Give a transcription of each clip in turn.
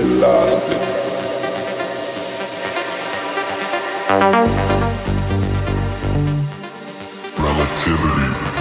it. Relativity.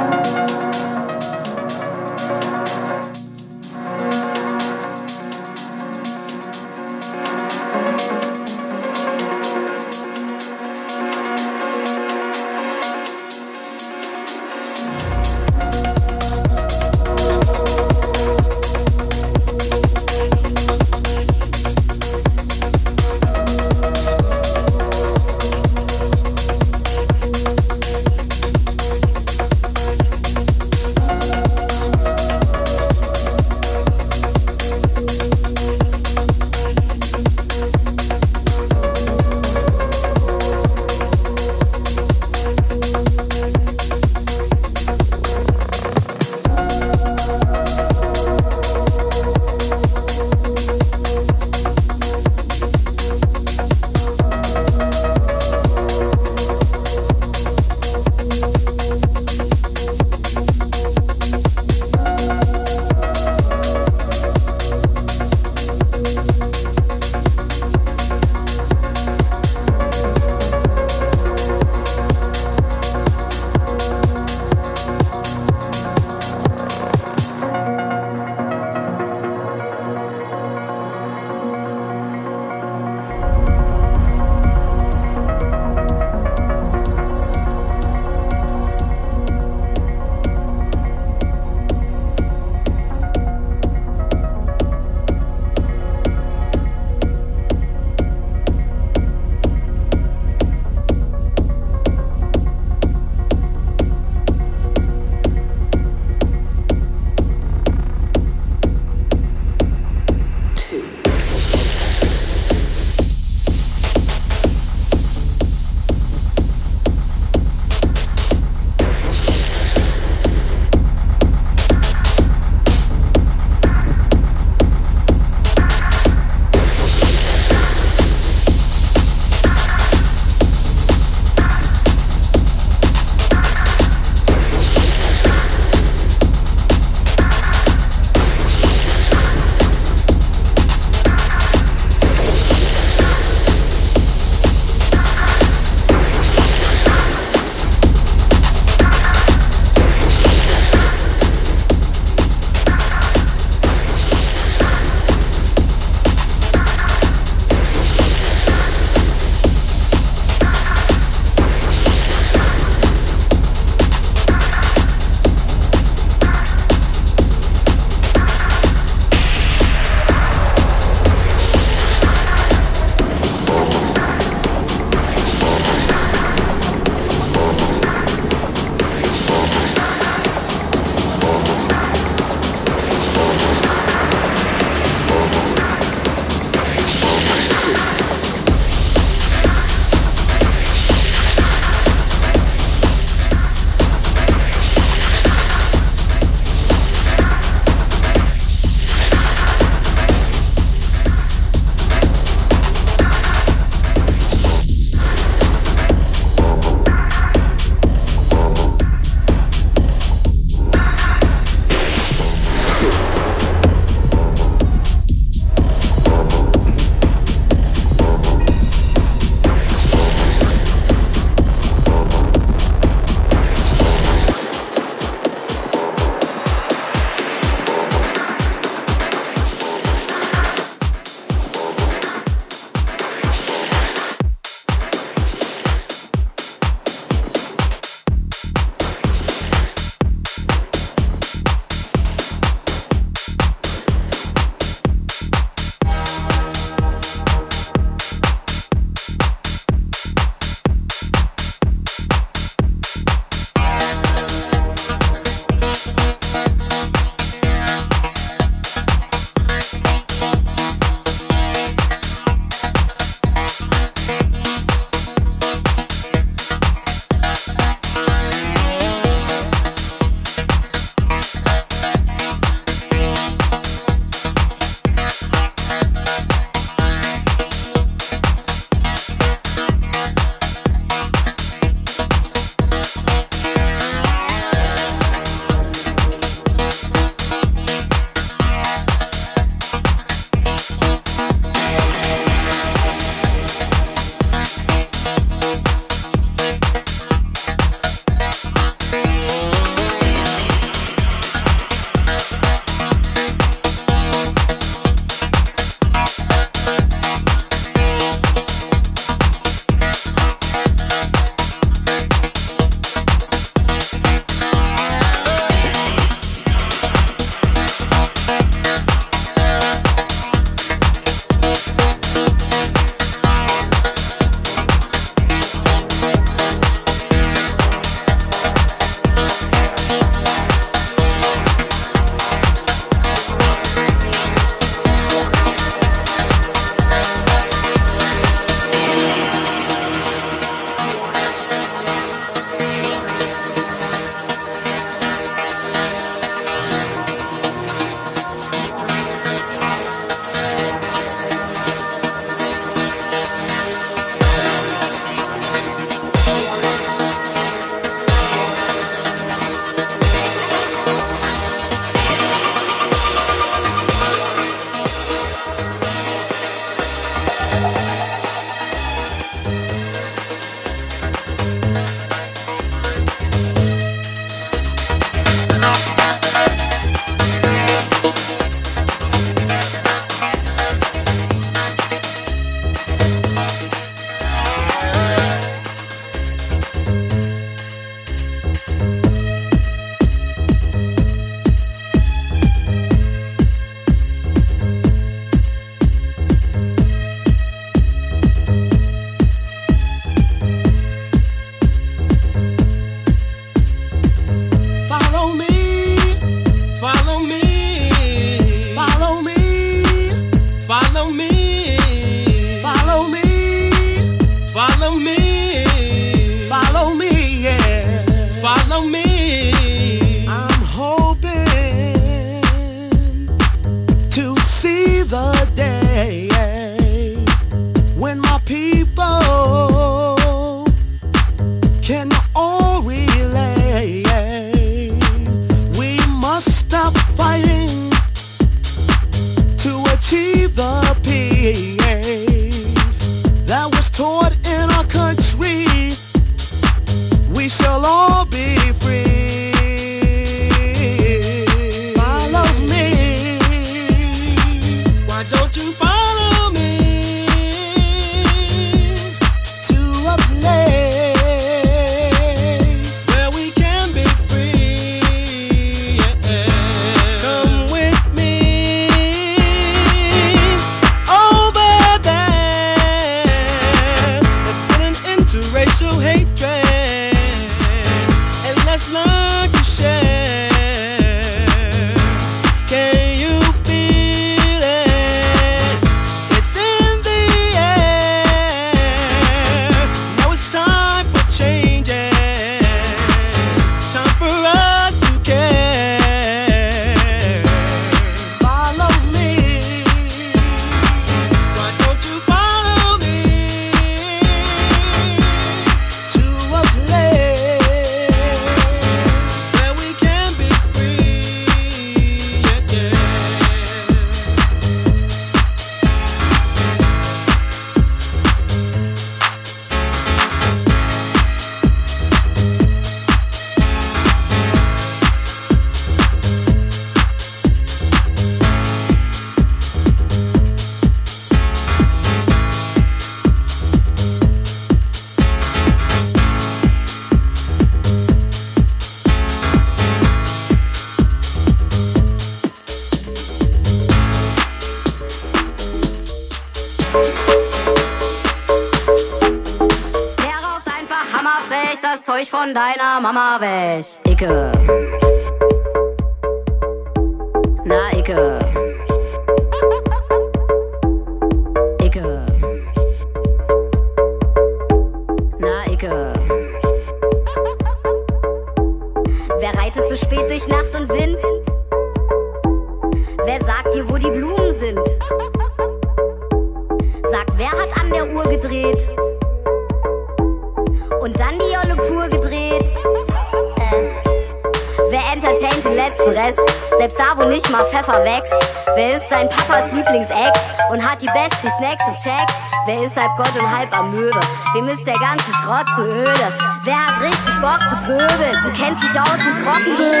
Halb Gott und halb Amöbe? Wem ist der ganze Schrott zu öde? Wer hat richtig Bock zu pöbeln und kennt sich aus mit Trockenböden?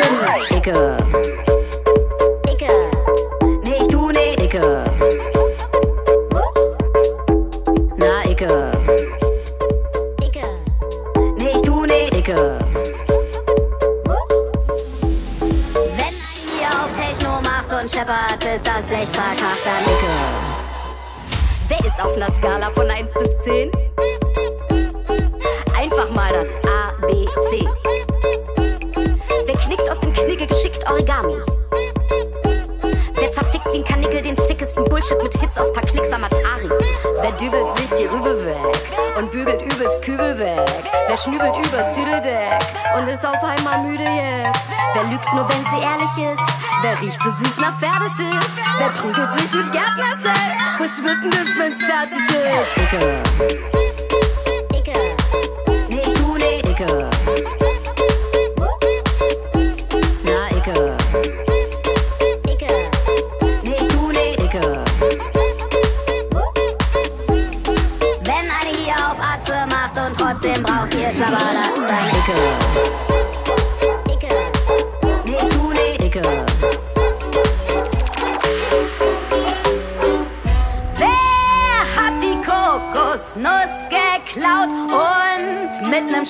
Dicke. Sich die Rübe weg und bügelt übelst Kübel weg? Wer schnübelt übers Tüdeldeck und ist auf einmal müde jetzt? Wer lügt nur, wenn sie ehrlich ist? Wer riecht so süß nach Pferdeschiss? Wer prügelt sich mit Gärtnersex? Was wird denn das, wenn's fertig ist? Icke. Icke. Nicht du, nee, Icke.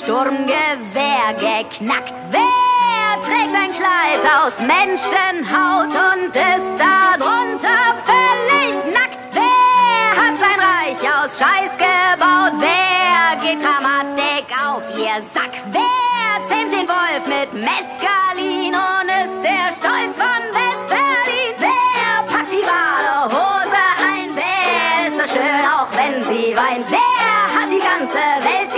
Sturmgewehr geknackt? Wer trägt ein Kleid aus Menschenhaut und ist darunter völlig nackt? Wer hat sein Reich aus Scheiß gebaut? Wer geht Grammatik auf ihr Sack? Wer zähmt den Wolf mit Mescalin und ist der Stolz von West-Berlin? Wer packt die Badehose ein? Wer ist so schön, auch wenn sie weint? Wer hat die ganze Welt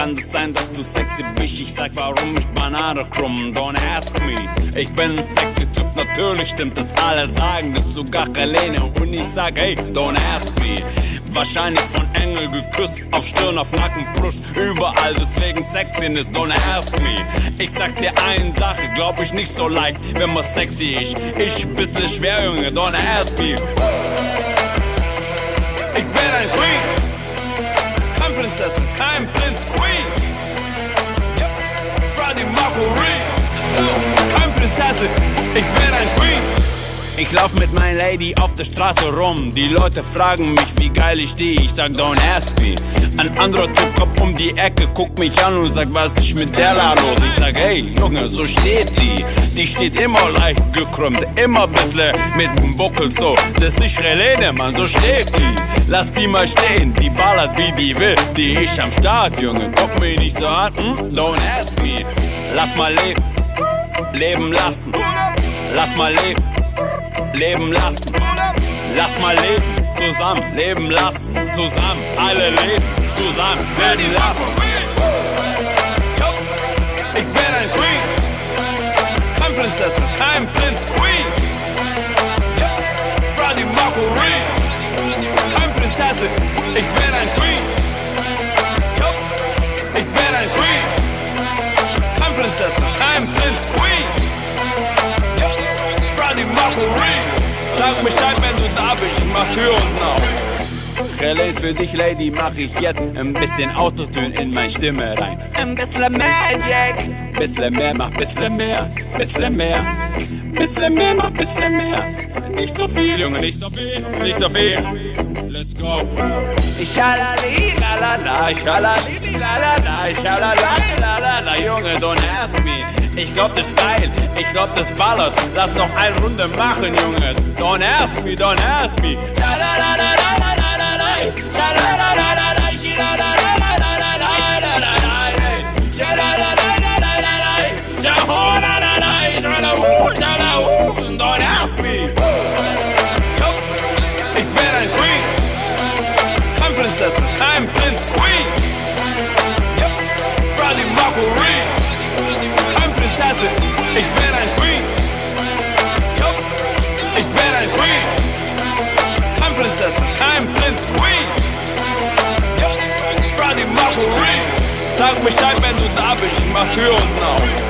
kann es sein, dass du sexy bist? Ich sag, warum ich Banane krumm, don't ask me. Ich bin ein sexy Typ, natürlich stimmt das, alle sagen das, sogar Helene. Und ich sag, hey, don't ask me. Wahrscheinlich von Engel geküsst, auf Stirn, auf Nacken, Brust, überall, deswegen Sexiness, don't ask me. Ich sag dir eine Sache, glaub ich nicht so leicht, wenn man sexy ist. Ich bisschen schwer, Junge, don't ask me. Ich bin ein Queen, kein Prinzessin, kein Prinz, Kein Prinzessin, ich bin ein Queen. Ich lauf mit meiner Lady auf der Straße rum. Die Leute fragen mich, wie geil ich die. Ich sag, don't ask me. Ein anderer Typ kommt um die Ecke, guckt mich an und sagt, was ist mit der da los? Ich sag, hey, Junge, so steht die. Die steht immer leicht gekrümmt, immer bisschen mit dem Buckel so. Das ist Relene, Mann, so steht die. Lass die mal stehen, die ballert wie die will. Die ist am Start, Junge, guck mich nicht so an. Hm? Don't ask me. Lass mal leben, leben lassen. Lass mal leben, leben lassen. Lass mal leben, zusammen, leben lassen. Zusammen, alle leben, zusammen, leben lassen. Ich bin ein Queen, kein Prinzessin, kein Prinz, Queen. Freddie Mercury, kein Prinzessin, ich bin ein Queen. Tür unten auf. Relais für dich, Lady, mach ich jetzt ein bisschen Autotune in meine Stimme rein. Ein bisschen Magic, bisschen mehr, mach bisschen mehr, bisschen mehr, bisschen mehr, mach bisschen mehr. Nicht so viel, Junge, nicht so viel, nicht so viel. Let's go. Schalali, la la la, schalali, la la la, schalali, la la la, Junge, don't ask me. Ich glaub, das ist geil, ich glaub, das ballert. Lass noch eine Runde machen, Junge. Don't ask me, don't ask me. Schalala, schalala, Sag Bescheid, wenn du da bist, ich mach Tür unten auf.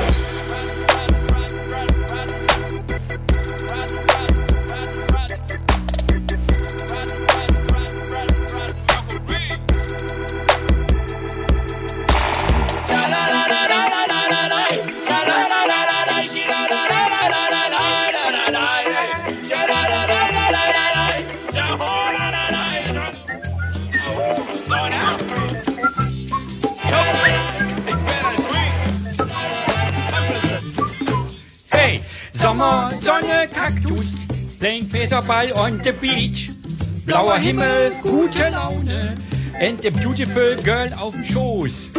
Sommer, Sonne, Kaktus, playing Peter Ball on the beach. Blauer Himmel, gute Laune, and a beautiful girl auf dem Schoß.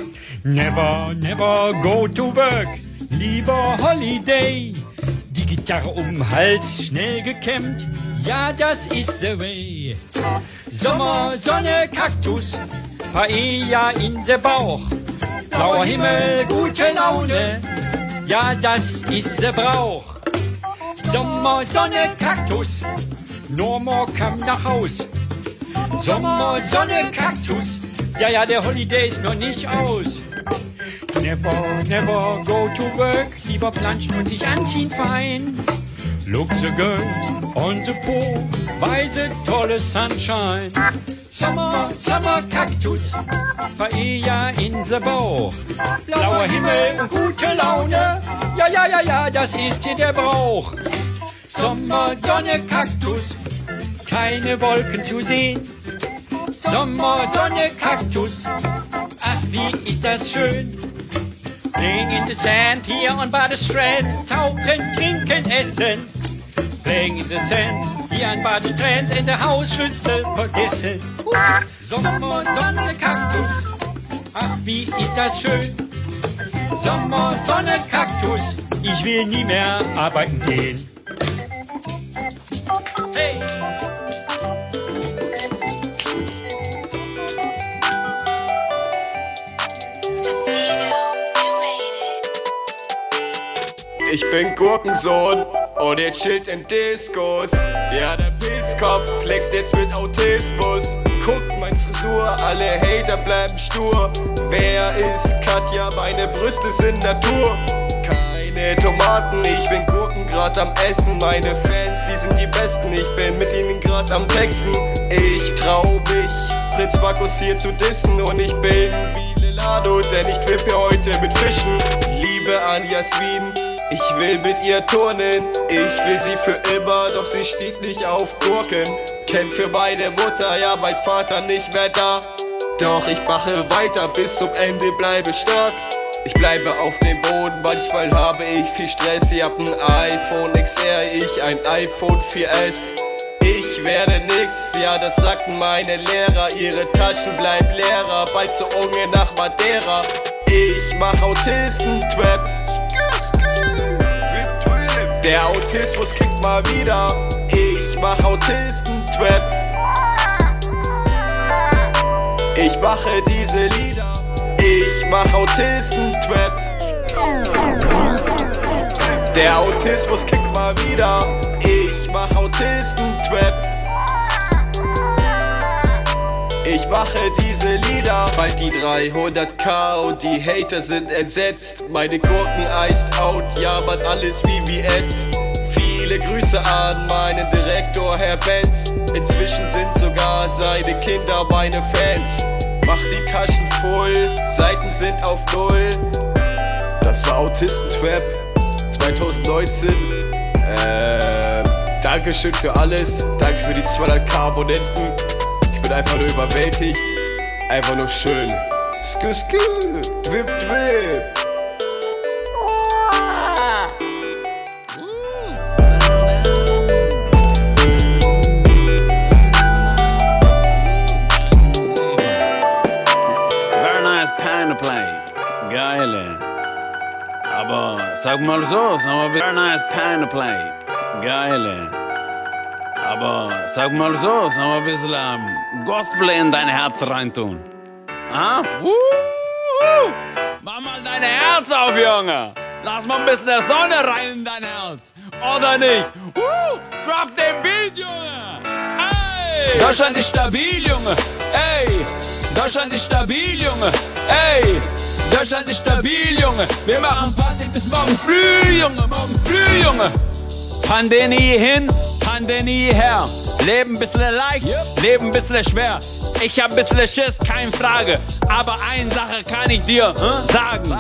Never, never go to work, lieber Holiday. Die Gitarre um den Hals, schnell gekämmt, ja, das ist the way. Sommer, Sonne, Kaktus, Paella in the Bauch. Blauer Himmel, gute Laune, ja, das ist the Brauch. Sommer, Sonne, Kaktus. Norma kam nach Haus. Sommer, Sonne, Kaktus. Ja, ja, der Holiday ist noch nicht aus. Never, never go to work. Lieber planschen und sich anziehen fein. Look the girls on the pool. Weise, tolle Sunshine. Sommer, Sommer, Kaktus. Paella in the Bauch. Blauer Himmel und gute Laune. Ja, ja, ja, ja, das ist hier der Brauch. Sommer, Sonne, Kaktus, keine Wolken zu sehen. Sommer, Sonne, Kaktus, ach wie ist das schön. Playing in the sand here on the strand, tauchen, trinken, essen. Playing in the sand hier an the strand, in der Hausschüssel vergessen. Sommer, Sonne, Kaktus, ach wie ist das schön. Sommer, Sonne, Kaktus, ich will nie mehr arbeiten gehen. Ich bin Gurkensohn und ihr chillt in Diskos. Ja, der Pilzkopf flext jetzt mit Autismus. Guckt mein Frisur, alle Hater bleiben stur. Wer ist Katja? Meine Brüste sind Natur. Keine Tomaten, ich bin Gurken grad am Essen. Meine Fans, die sind die Besten, ich bin mit ihnen grad am Texten. Ich trau mich, Prinz Markus hier zu dissen und ich bin wie Lelado, denn ich trippe heute mit Fischen. Liebe an Jasmin, ich will mit ihr turnen, ich will sie für immer, doch sie steht nicht auf Gurken. Kämpf für meine Mutter, ja, mein Vater nicht mehr da. Doch ich mache weiter, bis zum Ende bleibe stark. Ich bleibe auf dem Boden, manchmal habe ich viel Stress. Ihr habt ein iPhone XR, ich ein iPhone 4S. Ich werde nix, ja, das sagten meine Lehrer. Ihre Taschen bleiben leerer, bald zur Unge nach Madeira. Ich mach Autisten-Trap. Der Autismus kickt mal wieder. Ich mach Autisten-Trap. Ich mache diese Lieder. Ich mach Autisten-Trap. Der Autismus kickt mal wieder. Ich mach Autisten-Trap. Ich mache diese Lieder, weil die 300k und die Hater sind entsetzt. Meine Gurken iced out, ja man alles wie VS. Viele Grüße an meinen Direktor Herr Benz. Inzwischen sind sogar seine Kinder meine Fans. Mach die Taschen voll, Seiten sind auf Null. Das war Autistentrap 2019. Ähm, Dankeschön für alles. Danke für die 200k Abonnenten. Ich bin einfach nur überwältigt. Einfach nur schön. Skü, skü, drip, drip. Mal so, sag mal very nice pen play. Geile. Aber sag mal so, sag mal ein bisschen ähm, Gospel in dein Herz reintun. Ah? Mach mal dein Herz auf, Junge. Lass mal ein bisschen der Sonne rein in dein Herz. Oder nicht? Wuhu! Drop den Beat, Junge. Ey! Deutschland ist stabil, Junge. Ey! Deutschland ist stabil, Junge. Ey! Deutschland ist stabil, Junge. Wir machen Party bis morgen früh, Junge. Morgen früh, Junge. Pandemie hin, Pandemie her. Leben bisschen leicht, Leben bisschen schwer. Ich hab bisschen Schiss, keine Frage. Aber eine Sache kann ich dir äh, sagen.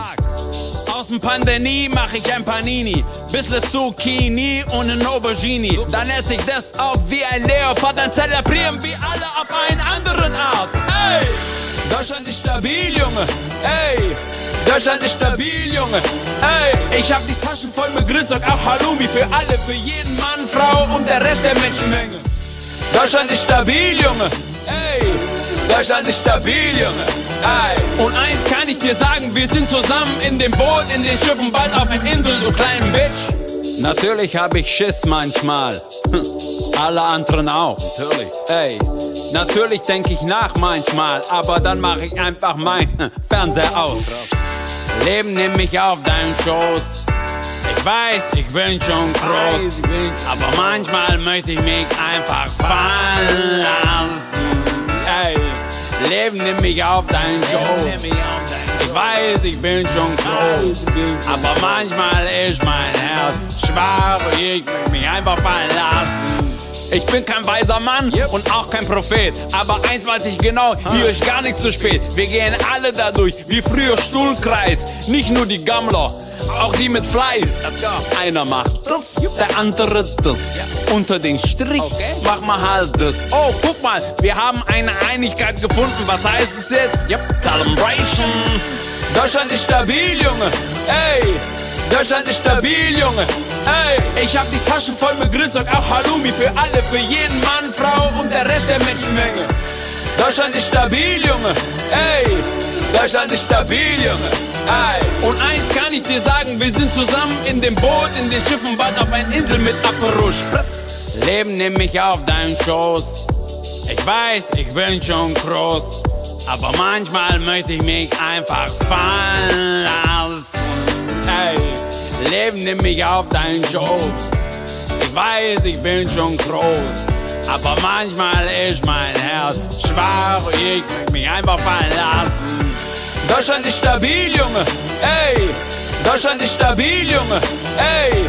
Aus dem Pandemie mach ich ein Panini. Bissle Zucchini und ein Aubergine. Dann esse ich das auf wie ein Leopard. Dann zelebrieren wir alle auf eine anderen Art. Ey! Deutschland ist stabil, Junge. Ey! Deutschland ist stabil, Junge. Ey! Ich hab die Taschen voll mit Grünzeug, auch Halloumi. Für alle, für jeden Mann, Frau und der Rest der Menschenmenge. Deutschland ist stabil, Junge. Ey! Deutschland ist stabil, Junge. Ey! Und eins kann ich dir sagen, wir sind zusammen in dem Boot, in den Schiffen, bald auf den Inseln, du kleinen Bitch. Natürlich hab ich Schiss manchmal. Hm, Alle anderen auch. Natürlich. Ey, natürlich denke ich nach manchmal, aber dann mache ich einfach mein Fernseher aus. Leben nimm mich auf deinen Schoß. Ich weiß, ich bin schon groß, aber manchmal möchte ich mich einfach fallen lassen. Ey, Leben nimm mich auf deinen Schoß. Ich weiß, ich bin schon groß, aber manchmal ist mein Herz schwach und ich möchte mich einfach fallen lassen. Ich bin kein weiser Mann und auch kein Prophet. Aber eins weiß ich genau, hier ist gar nichts zu spät. Wir gehen alle dadurch, wie früher Stuhlkreis. Nicht nur die Gammler, auch die mit Fleiß. Einer macht das, der andere das. Unter den Strich mach mal halt das. Oh, guck mal, wir haben eine Einigkeit gefunden. Was heißt es jetzt? Yep, Celebration. Deutschland ist stabil, Junge. Ey, Deutschland ist stabil, Junge. Ey, ich hab die Taschen voll mit Grünzeug, auch Halloumi für alle, für jeden Mann, Frau und der Rest der Menschenmenge. Deutschland ist stabil, Junge. Ey, Deutschland ist stabil, Junge. Ey, und eins kann ich dir sagen, wir sind zusammen in dem Boot, in den Schiffen, bald auf einer Insel mit Aperol. Leben nimm mich auf deinen Schoß. Ich weiß, ich bin schon groß, aber manchmal möchte ich mich einfach fallen lassen. Ey, Leben nimm mich auf deinen Schoß. Ich weiß, ich bin schon groß, aber manchmal ist mein Herz schwach und ich möchte mich einfach fallen lassen. Deutschland ist stabil, Junge. Ey, Deutschland ist stabil, Junge. Ey,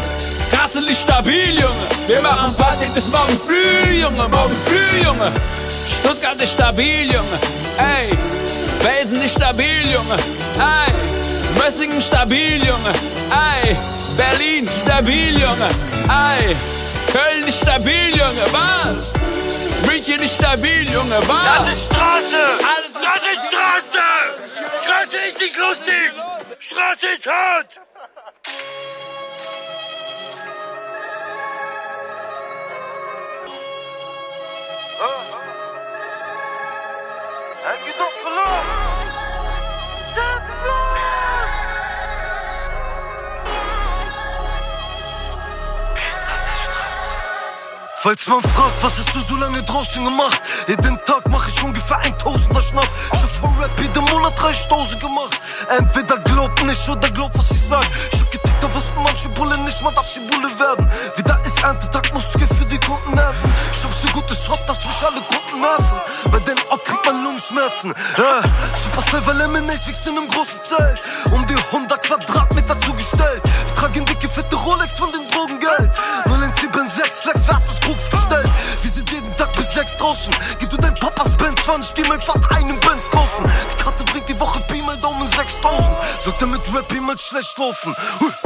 Kassel ist stabil, Junge. Wir machen Party bis morgen früh, Junge. Morgen früh, Junge. Stuttgart ist stabil, Junge. Ey, Felsen ist stabil, Junge. Ey, Mössingen stabil, Junge. Ey, Berlin stabil, Junge. Ey, Köln ist stabil, Junge. Was? München ist stabil, Junge. Was? Das ist Straße! Alles ist das ist Straße! Straße ist nicht lustig! Straße ist hart! Er geht Falls man fragt, was hast du so lange draußen gemacht? Jeden Tag mach ich ungefähr 1000er Schnapp. Ich hab von Rap jeden Monat 30.000 gemacht. Entweder glaubt nicht oder glaubt, was ich sag. Ich hab getickt, da wussten manche Bullen nicht mal, dass sie Bulle werden. Wieder Erntetag, du für die Kunden ernten. Hab so gutes Hot, dass mich alle Kunden nerven. Bei den Ock kriegt man Lungenschmerzen. Ja, Supercell, weil Lemonade wächst in einem großen Zelt. Um die 100 Quadratmeter zugestellt. Wir tragen dicke, fette Rolex von dem Drogengeld. 01776 Flex, wer hat das Koks bestellt? Wir sechs draußen. Gib du dein Papas Benz, 20, die mein Vater einen Benz kaufen. Die Karte bringt die Woche Pi mal Daumen 6000. Sollte mit Rap mal schlecht laufen.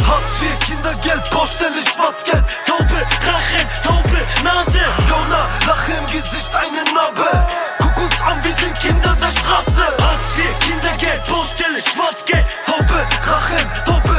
Hartz IV, Kindergeld, Baustelle, Schwarzgeld. Taube, Rache, taube Nase. Gauner, Lache im Gesicht, eine Narbe. Guck uns an, wir sind Kinder der Straße. Hartz IV, Kindergeld, Baustelle, Schwarzgeld. Taube, Rache, taube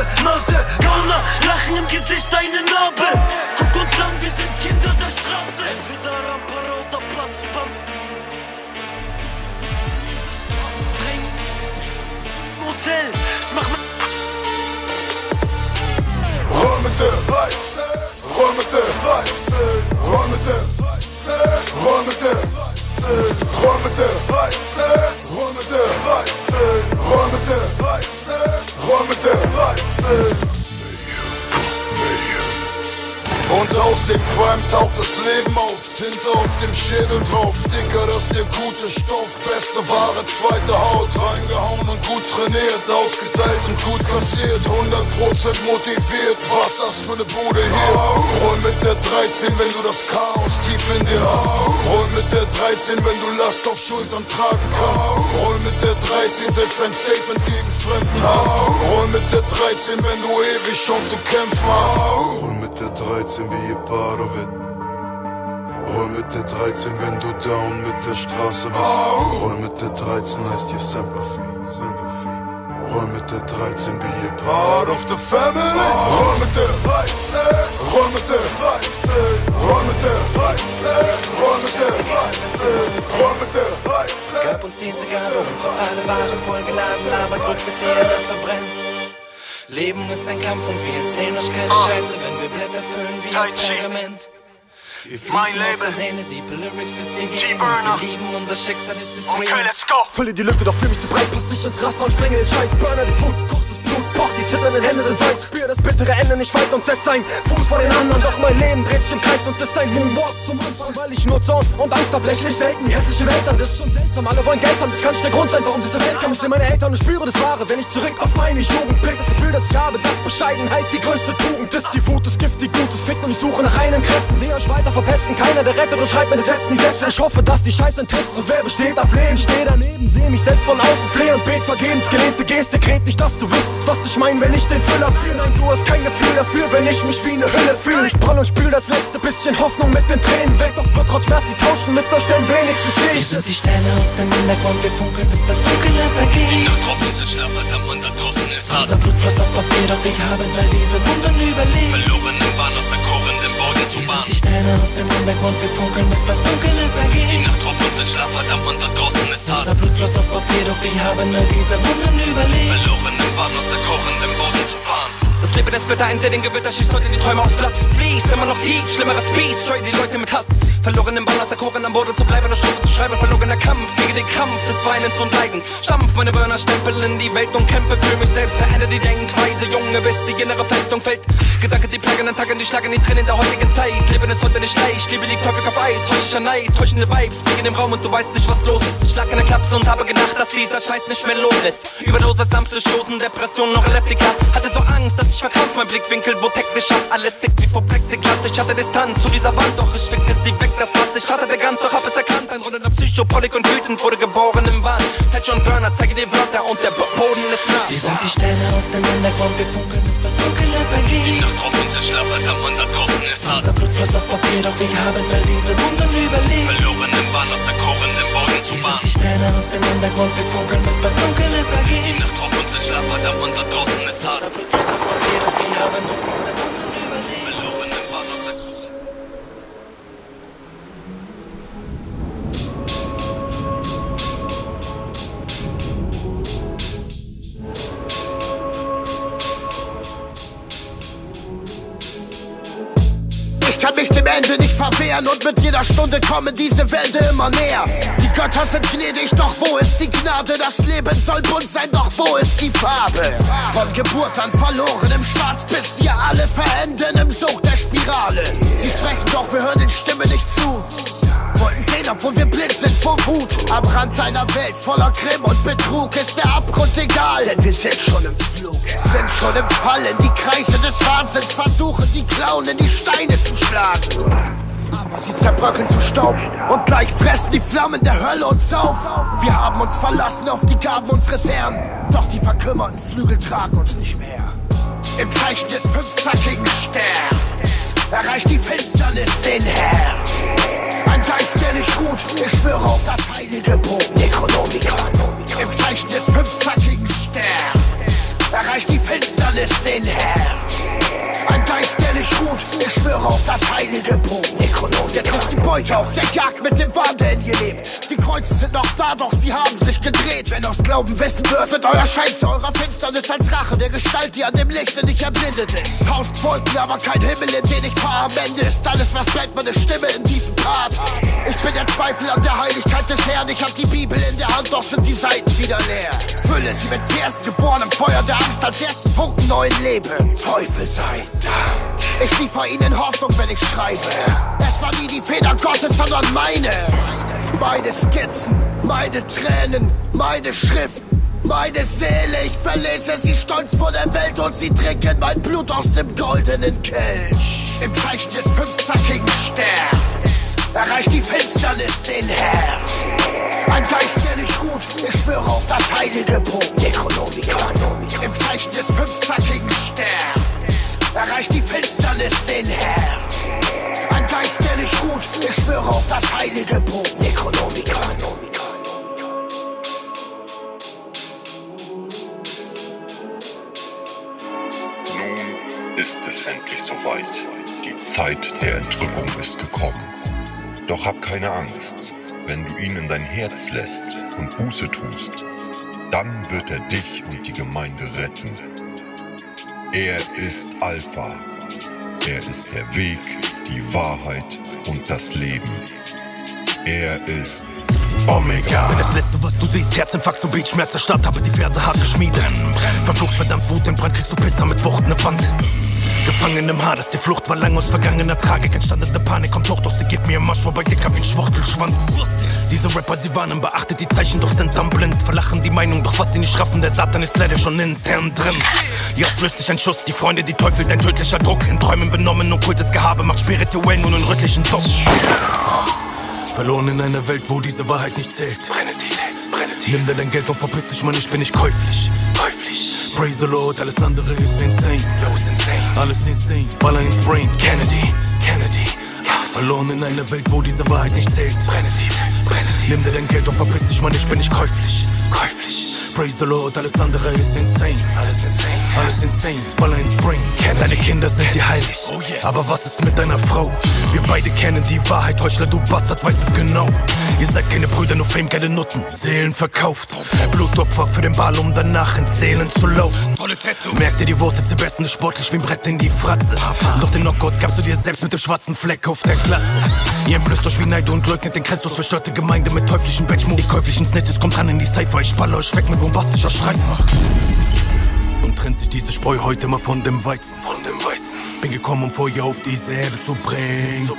remettez, remettez, remettez, remettez, remettez, remettez, remettez. Und aus dem Crime taucht das Leben auf, Tinte auf dem Schädel drauf. Dicker, das der gute Stoff, beste Ware, zweite Haut. Reingehauen und gut trainiert, ausgeteilt und gut kassiert. 100% motiviert, was das für ne Bude hier. Roll mit der 13, wenn du das Chaos tief in dir hast. Roll mit der 13, wenn du Last auf Schultern tragen kannst. Roll mit der 13, setz ein Statement gegen Fremden hast. Roll mit der 13, wenn du ewig schon zu kämpfen hast. Roll mit der 13 13 wie ihr Padovic. Hol mit der 13, wenn du down mit der Straße bist. Hol mit der 13 heißt ihr Sympathy, Sympathy. Roll mit der 13, be a part of the family. Roll mit der 13, roll mit der 13, roll mit der 13, roll mit der 13, roll mit der 13. Gab uns diese Gabe, unsere Fahne waren vollgeladen, aber drückt bis die Erde verbrennt. Leben ist ein Kampf und wir erzählen euch keine oh. Scheiße, wenn wir Blätter füllen wie ein Pergament. Mein Leben. Seele, die Lyrics, bis wir gehen. Wir lieben unser Schicksal, ist es Okay, let's go. Fülle die Lücke, doch fühl mich zu breit. Pass nicht ins Raster und springe den Scheiß. Burner die Food, kocht zitternden Hände sind weiß. Spür das bittere Ende nicht weit und setz ein Fuß vor den anderen. Doch mein Leben dreht sich im Kreis und ist ein Moonwalk zum Anfang, weil ich nur Zorn und Angst hab. Lächle selten die hässliche Welt an. Das ist schon seltsam, alle wollen Geld haben. Das kann nicht der Grund sein, warum diese Welt kam. Ich sehe meine Eltern und spüre das Wahre, wenn ich zurück auf meine Jugend blick. Das Gefühl, das ich habe, dass Bescheidenheit die größte Tugend ist. Die Wut ist Gift, die Gutes fickt und ich suche nach reinen Kräften. Sehe euch weiter verpesten, keiner der rettet und schreibt meine Sätze nie selbst. Ich hoffe, dass die Scheiße Test so wer besteht auf Leben. Steh daneben, seh mich selbst von außen, fleh und bet vergebens. Gelebte Geste, kret nicht, dass du wüsstest, was ich wenn ich den Füller fühle. Nein, du hast kein Gefühl dafür, wenn ich mich wie eine Hülle fühle. Ich brall und spül das letzte bisschen Hoffnung mit den Tränen weg. Doch wird trotz Schmerz, sie tauschen mit euch, denn wenigstens ich. Wir sind die Sterne aus dem Hintergrund, wir funkeln, bis das Dunkle vergeht. Die Nacht trocken sind Schlafverdammt und da draußen ist hart. Unser Blut floss auf Papier, doch wir haben all diese Wunden überlebt. Verloren im Wahn aus der kochenden Sterne aus dem Hintergrund, wir funkeln, bis das Dunkle vergeht. Die Nacht trocken sind Schlafverdammt und da draußen ist hart. Unser Blut floss auf Papier, doch wir haben all diese Wunden überlebt. Verloren im Wahn aus der kochenden Boden zu Bahn. Das Leben ist bitter, ein den Gewitter schießt heute die Träume aufs Blatt. Fließt immer noch tief, schlimmeres Biest, scheu die Leute mit Hass. Verloren im Bann aus der Kochen am Boden zu bleiben, eine Strophe zu schreiben. Verlorener Kampf gegen den Krampf des Weinens und Leidens. Stampf meine Burner, Stempel in die Welt und kämpfe für mich selbst. Verändere die Denkweise, Junge, bis die innere Festung fällt. Gedanke, die plagen, dann tagen, die schlagen die Tränen der heutigen Zeit. Leben ist heute nicht leicht, Liebe liegt häufig auf Eis. Täuscher Neid, täuschende Vibes, fliegen im Raum und du weißt nicht, was los ist. Ich schlag in der Klapse und habe gedacht, dass dieser Scheiß nicht mehr loslässt. Überdosis am Psychosen, Depressionen, noch Epileptika. Hatte so Angst, dass ich verkrampf, mein Blickwinkel, wo technisch ab. Alles tickt wie vor Plexiglas. Ich hatte Distanz zu dieser Wand, doch ich fickte sie weg, das was ich hatte, ganz, doch hab es erkannt. Ein runder Psychopolik und wütend wurde geboren im Wahn. Ted John Burner, zeige dir Wörter und der Boden ist nah. Wir sind die Sterne aus dem Untergrund, wir funkeln, bis das Dunkle vergeht. Die Nacht drauf uns Schlaf, verdammt, und da draußen ist hart. Unser Blut floss auf Papier, doch wir haben all diese Wunden überlebt. Verloren im Wahn, aus der kochenden Boden zu sind die Sterne aus dem Untergrund, wir funkeln, bis das Dunkle vergeht. Die Nacht drauf uns Schlaf, verdammt, und da draußen ist hart. Unser Blut floss auf Papier, doch wir haben all diese Wunden kann mich dem Ende nicht verwehren und mit jeder Stunde kommen diese Wälde immer näher. Die Götter sind gnädig, doch wo ist die Gnade? Das Leben soll bunt sein, doch wo ist die Farbe? Von Geburt an verloren im Schwarz, bis wir alle verenden im Sog der Spirale. Sie sprechen, doch wir hören den Stimmen nicht zu wollten sehen, obwohl wir blind sind vor Wut. Am Rand einer Welt voller Grimm und Betrug ist der Abgrund egal, denn wir sind schon im Flug, sind schon im Fallen. Die Kreise des Wahnsinns versuchen, die Klauen in die Steine zu schlagen. Aber sie zerbröckeln zu Staub und gleich fressen die Flammen der Hölle uns auf. Wir haben uns verlassen auf die Gaben unseres Herrn, doch die verkümmerten Flügel tragen uns nicht mehr. Im Zeichen des fünfzackigen Sterns erreicht die Finsternis den Herrn. Ein Geist, der nicht ruht, ich schwöre auf das heilige Buch Necronomicon. Im Zeichen des fünfzackigen Sterns erreicht die Finsternis den Herrn. Der nicht ruht, ich schwöre auf das heilige Buch Necronomicon. Der trifft die Beute auf der Jagd mit dem Wahnsinn gelebt. Die Kreuze sind noch da, doch sie haben sich gedreht. Wenn aus Glauben wissen wird, wird euer Schein eurer Finsternis als Rache der Gestalt, die an dem Lichte nicht erblindet ist. Tausend Wolken, aber kein Himmel, in den ich fahre. Am Ende ist alles, was bleibt, meine Stimme in diesem Part. Ich bin der Zweifel an der Heiligkeit des Herrn. Ich hab die Bibel in der Hand, doch sind die Seiten wieder leer. Fülle sie mit Versen geboren im Feuer der Angst als ersten Funken neuen Leben. Teufel sei Dank. Ich liefer ihnen Hoffnung, wenn ich schreibe. Es war nie die Feder Gottes, sondern meine. Meine Skizzen, meine Tränen, meine Schrift, meine Seele. Ich verlese sie stolz vor der Welt und sie trinken mein Blut aus dem goldenen Kelch. Im Zeichen des fünfzackigen Sterns erreicht die Finsternis den Herr. Ein Geist, der nicht ruht, ich schwöre auf das heilige Buch Necronomicon. Im Zeichen des fünfzackigen Sterns erreicht die Finsternis den Herr. Ein Geist, der nicht ruht, ich schwöre auf das heilige Buch Necronomicon. Nun ist es endlich soweit. Die Zeit der Entrückung ist gekommen. Doch hab keine Angst. Wenn du ihn in dein Herz lässt und Buße tust, dann wird er dich und die Gemeinde retten. Er ist Alpha. Er ist der Weg, die Wahrheit und das Leben. Er ist Omega. Bin das letzte, was du siehst, Herzinfarkt, so Beat, Schmerz der Stadt, habe die Verse hart geschmiedet. Verflucht, verdammt, Wut im Brand, kriegst du Pisser mit Wucht ne Wand. Gefangen im Hades, die Flucht war lang aus vergangener Tragik. Entstandene Panik kommt hoch, doch sie geht mir im Marsch vorbei, dicker wie ein Schwuchtelschwanz. Diese Rapper, sie warnen, beachtet die Zeichen, doch sind dann blind. Verlachen die Meinung, doch was sie nicht schaffen, der Satan ist leider schon intern drin. Jetzt löst sich ein Schuss, die Freunde, die Teufel, dein tödlicher Druck. In Träumen benommen, okkultes Gehabe macht spirituell nun einen rötlichen Druck. Verloren in einer Welt, wo diese Wahrheit nicht zählt. Brenne die, brenne die. Nimm dir dein Geld und verpiss dich, Mann, ich bin nicht käuflich. Käuflich. Praise the Lord, alles andere ist insane. Yo, ist insane. Alles insane, Baller ins Brain. Kennedy, Kennedy. Verloren in einer Welt, wo diese Wahrheit nicht zählt. Brenne die, die. Nimm dir dein Geld und verpiss dich, Mann, ich bin nicht käuflich. Käuflich. Praise the Lord, alles andere ist insane. Alles insane. Alles insane, Baller ins Brain. Deine Kinder sind dir heilig. Oh yes. Aber was ist mit deiner Frau? Wir beide kennen die Wahrheit, Heuchler, du Bastard, weißt es genau. Ihr seid keine Brüder, nur Fame, geile Nutten. Seelen verkauft. Blutopfer für den Ball, um danach ins Seelen zu laufen. Merkt ihr die Worte, sie besten ist sportlich wie ein Brett in die Fratze. Doch den Knockout gabst du dir selbst mit dem schwarzen Fleck auf der Glatze. Ihr entblößt euch wie Neid und leugnet den Christus, verstörte Gemeinde mit teuflischen Batchmoves. Die käuflichen Snitches kommt ran in die Cypher, ich baller euch weg mit bombastischer Streitmacht. Und trennt sich diese Spreu heute mal von dem Weizen. Von dem Weizen. Bin gekommen, um Feuer auf diese Erde zu bringen. Zu.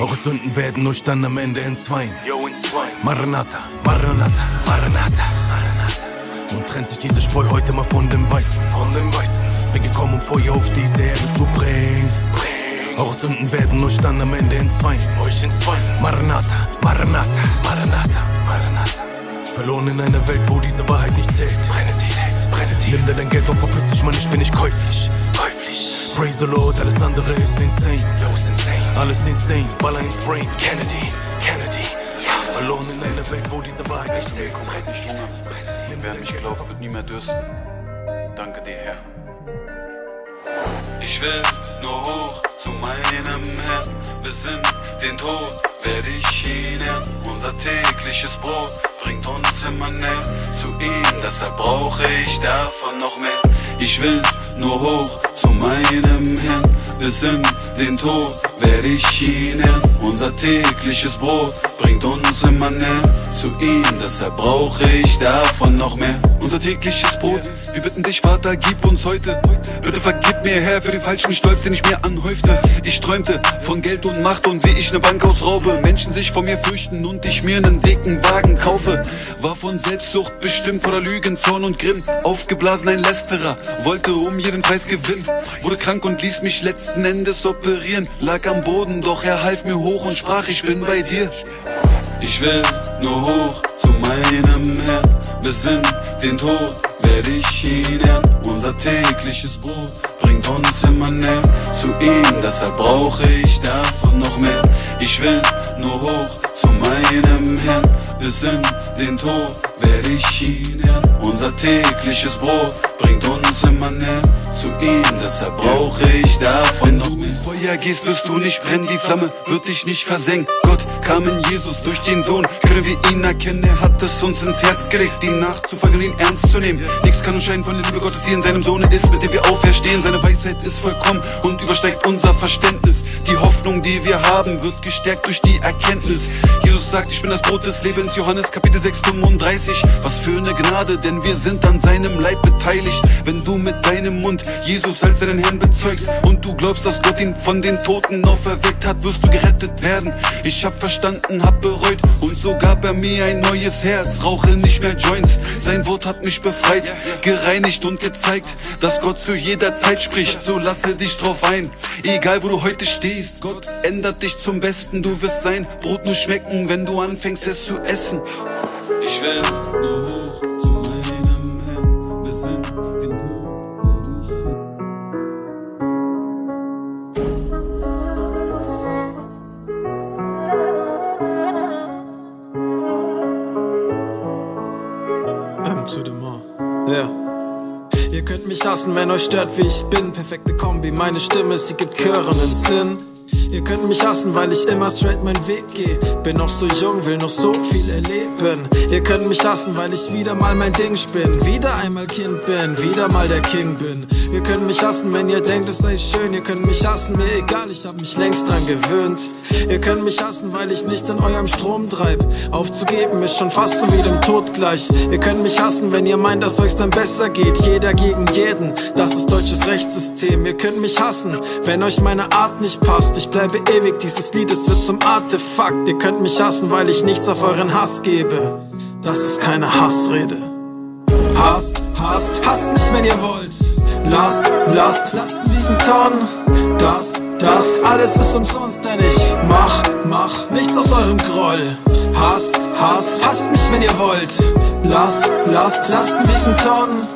Eure Sünden werden euch dann am Ende entzweien. Yo, entzweien. Maranatha, Maranatha, Maranatha, Maranatha. Und trennt sich diese Spreu heute mal von dem Weizen. Von dem Weizen. Bin gekommen, um Feuer auf diese Erde zu bringen. bringen. Eure Sünden werden euch dann am Ende entzweien. Euch entzweien. Maranatha, Maranatha, Maranatha, Maranatha. Verloren in einer Welt, wo diese Wahrheit nicht zählt. Brenne die, brenne die. Nimm dir dein Geld und verpiss dich, Mann, ich bin nicht käuflich. Käuflich. Praise the Lord, alles andere ist insane. Yo, ist insane. Alles insane, Baller ins Brain. Kennedy, Kennedy. Verloren in einer Welt, wo diese Wahrheit nicht zählt. Brenne die, brenne die. Wer mich glaubt, wird nie mehr dürsten. Danke dir, Herr. Ich will nur hoch zu meinem Herrn. Bis in den Tod werde ich ihn ehren. Unser tägliches Brot bringt uns immer näher zu ihm. Deshalb brauche ich davon noch mehr. Ich will nur hoch zu meinem Herrn. Bis in den Tod werde ich ihn ehren. Unser tägliches Brot bringt uns immer näher zu ihm. Deshalb brauche ich davon noch mehr. Unser tägliches Brot. Wir bitten dich, Vater, gib uns heute. Bitte vergib mir, Herr, für den falschen Stolz, den ich mir anhäufte. Ich träumte von Geld und Macht und wie ich ne Bank ausraube. Menschen sich vor mir fürchten und ich mir nen dicken Wagen kaufe. War von Selbstsucht bestimmt, voller Lügen, Zorn und Grimm. Aufgeblasen ein Lästerer, wollte um jeden Preis gewinnen. Wurde krank und ließ mich letzten Endes operieren. Lag am Boden, doch er half mir hoch und sprach, ich bin bei dir. Ich will nur hoch zu meinem Herrn, bis in den Tod werde ich ihn ehren. Unser tägliches Brot bringt uns immer näher zu ihm, deshalb brauche ich davon noch mehr. Ich will nur hoch zu meinem Herrn, bis in den Tod werde ich ihn ehren. Unser tägliches Brot bringt uns immer näher zu ihm, deshalb brauche ich davon. Wenn du ins Feuer gehst, wirst du nicht brennen, die Flamme wird dich nicht versenken. Gott kam in Jesus durch den Sohn. Können wir ihn erkennen, er hat es uns ins Herz gelegt, ihn nachzufolgen, ihn ernst zu nehmen. Nichts kann uns scheiden von der Liebe Gottes, die in seinem Sohne ist, mit dem wir auferstehen. Seine Weisheit ist vollkommen und übersteigt unser Verständnis. Die Hoffnung, die wir haben, wird gestärkt durch die Erkenntnis. Jesus sagt, ich bin das Brot des Lebens, Johannes Kapitel 6, 35. Was für eine Gnade, denn wir sind an seinem Leib beteiligt. Wenn du mit deinem Mund Jesus als deinen Herrn bezeugst und du glaubst, dass Gott ihn von den Toten auferweckt hat, wirst du gerettet werden. Ich hab verstanden, hab bereut und so gab er mir ein neues Herz. Rauche nicht mehr Joints, sein Wort hat mich befreit, gereinigt und gezeigt, dass Gott zu jeder Zeit spricht. So lasse dich drauf ein, egal wo du heute stehst. Gott ändert dich zum Besten, du wirst sein Brot nur schmecken, wenn du anfängst es zu essen. Ich will nur hassen, wenn euch stört, wie ich bin. Perfekte Kombi, meine Stimme, sie gibt Chören einen Sinn. Ihr könnt mich hassen, weil ich immer straight meinen Weg gehe. Bin noch so jung, will noch so viel erleben. Ihr könnt mich hassen, weil ich wieder mal mein Ding spinn. Wieder einmal Kind bin, wieder mal der King bin. Ihr könnt mich hassen, wenn ihr denkt, es sei schön. Ihr könnt mich hassen, mir egal, ich hab mich längst dran gewöhnt. Ihr könnt mich hassen, weil ich nicht in eurem Strom treib. Aufzugeben ist schon fast so wie dem Tod gleich. Ihr könnt mich hassen, wenn ihr meint, dass euch's dann besser geht. Jeder gegen jeden, das ist deutsches Rechtssystem. Ihr könnt mich hassen, wenn euch meine Art nicht passt. Ich bleibe ewig, dieses Lied, es wird zum Artefakt. Ihr könnt mich hassen, weil ich nichts auf euren Hass gebe. Das ist keine Hassrede. Hasst, hasst, hasst mich, wenn ihr wollt. Lasst, lasst, lasst liegen Tonnen. Das, das, alles ist umsonst, denn ich mach, mach nichts aus eurem Groll. Hasst, hasst, hasst mich, wenn ihr wollt. Lasst, lasst, lasst liegen Tonnen.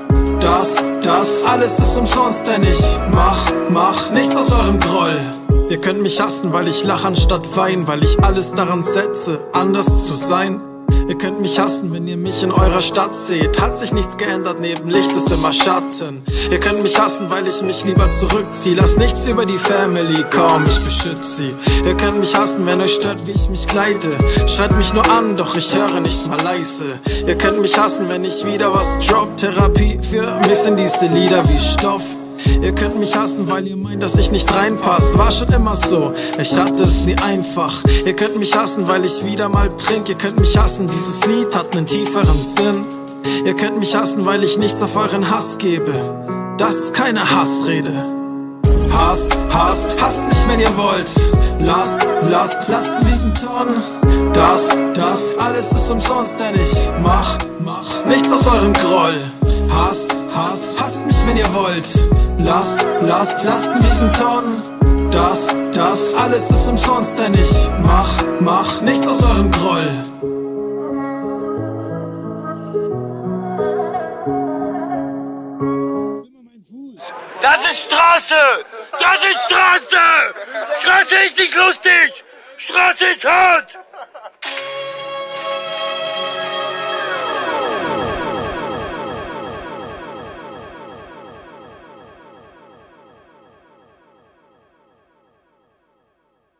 Das, das, alles ist umsonst, denn ich mach, mach nichts aus eurem Groll. Ihr könnt mich hassen, weil ich lach anstatt wein, weil ich alles daran setze, anders zu sein. Ihr könnt mich hassen, wenn ihr mich in eurer Stadt seht. Hat sich nichts geändert, neben Licht ist immer Schatten. Ihr könnt mich hassen, weil ich mich lieber zurückziehe. Lass nichts über die Family kommen, ich beschütze sie. Ihr könnt mich hassen, wenn euch stört, wie ich mich kleide. Schreit mich nur an, doch ich höre nicht mal leise. Ihr könnt mich hassen, wenn ich wieder was drop. Therapie für mich sind diese Lieder wie Stoff. Ihr könnt mich hassen, weil ihr meint, dass ich nicht reinpass. War schon immer so, ich hatte es nie einfach. Ihr könnt mich hassen, weil ich wieder mal trink. Ihr könnt mich hassen, dieses Lied hat einen tieferen Sinn. Ihr könnt mich hassen, weil ich nichts auf euren Hass gebe. Das ist keine Hassrede. Hasst, hasst, hasst mich, wenn ihr wollt. Lasst, lasst, lasst liegen Tonnen. Das, das, alles ist umsonst, denn ich mach, mach nichts aus eurem Groll. Hasst, hasst, hasst mich, wenn ihr wollt. Lasst, lasst, lasst liegen Tonnen. Das, das, alles ist umsonst, denn ich mach, mach nichts aus eurem Groll. Das ist Straße! Das ist Straße! Straße ist nicht lustig! Straße ist hart!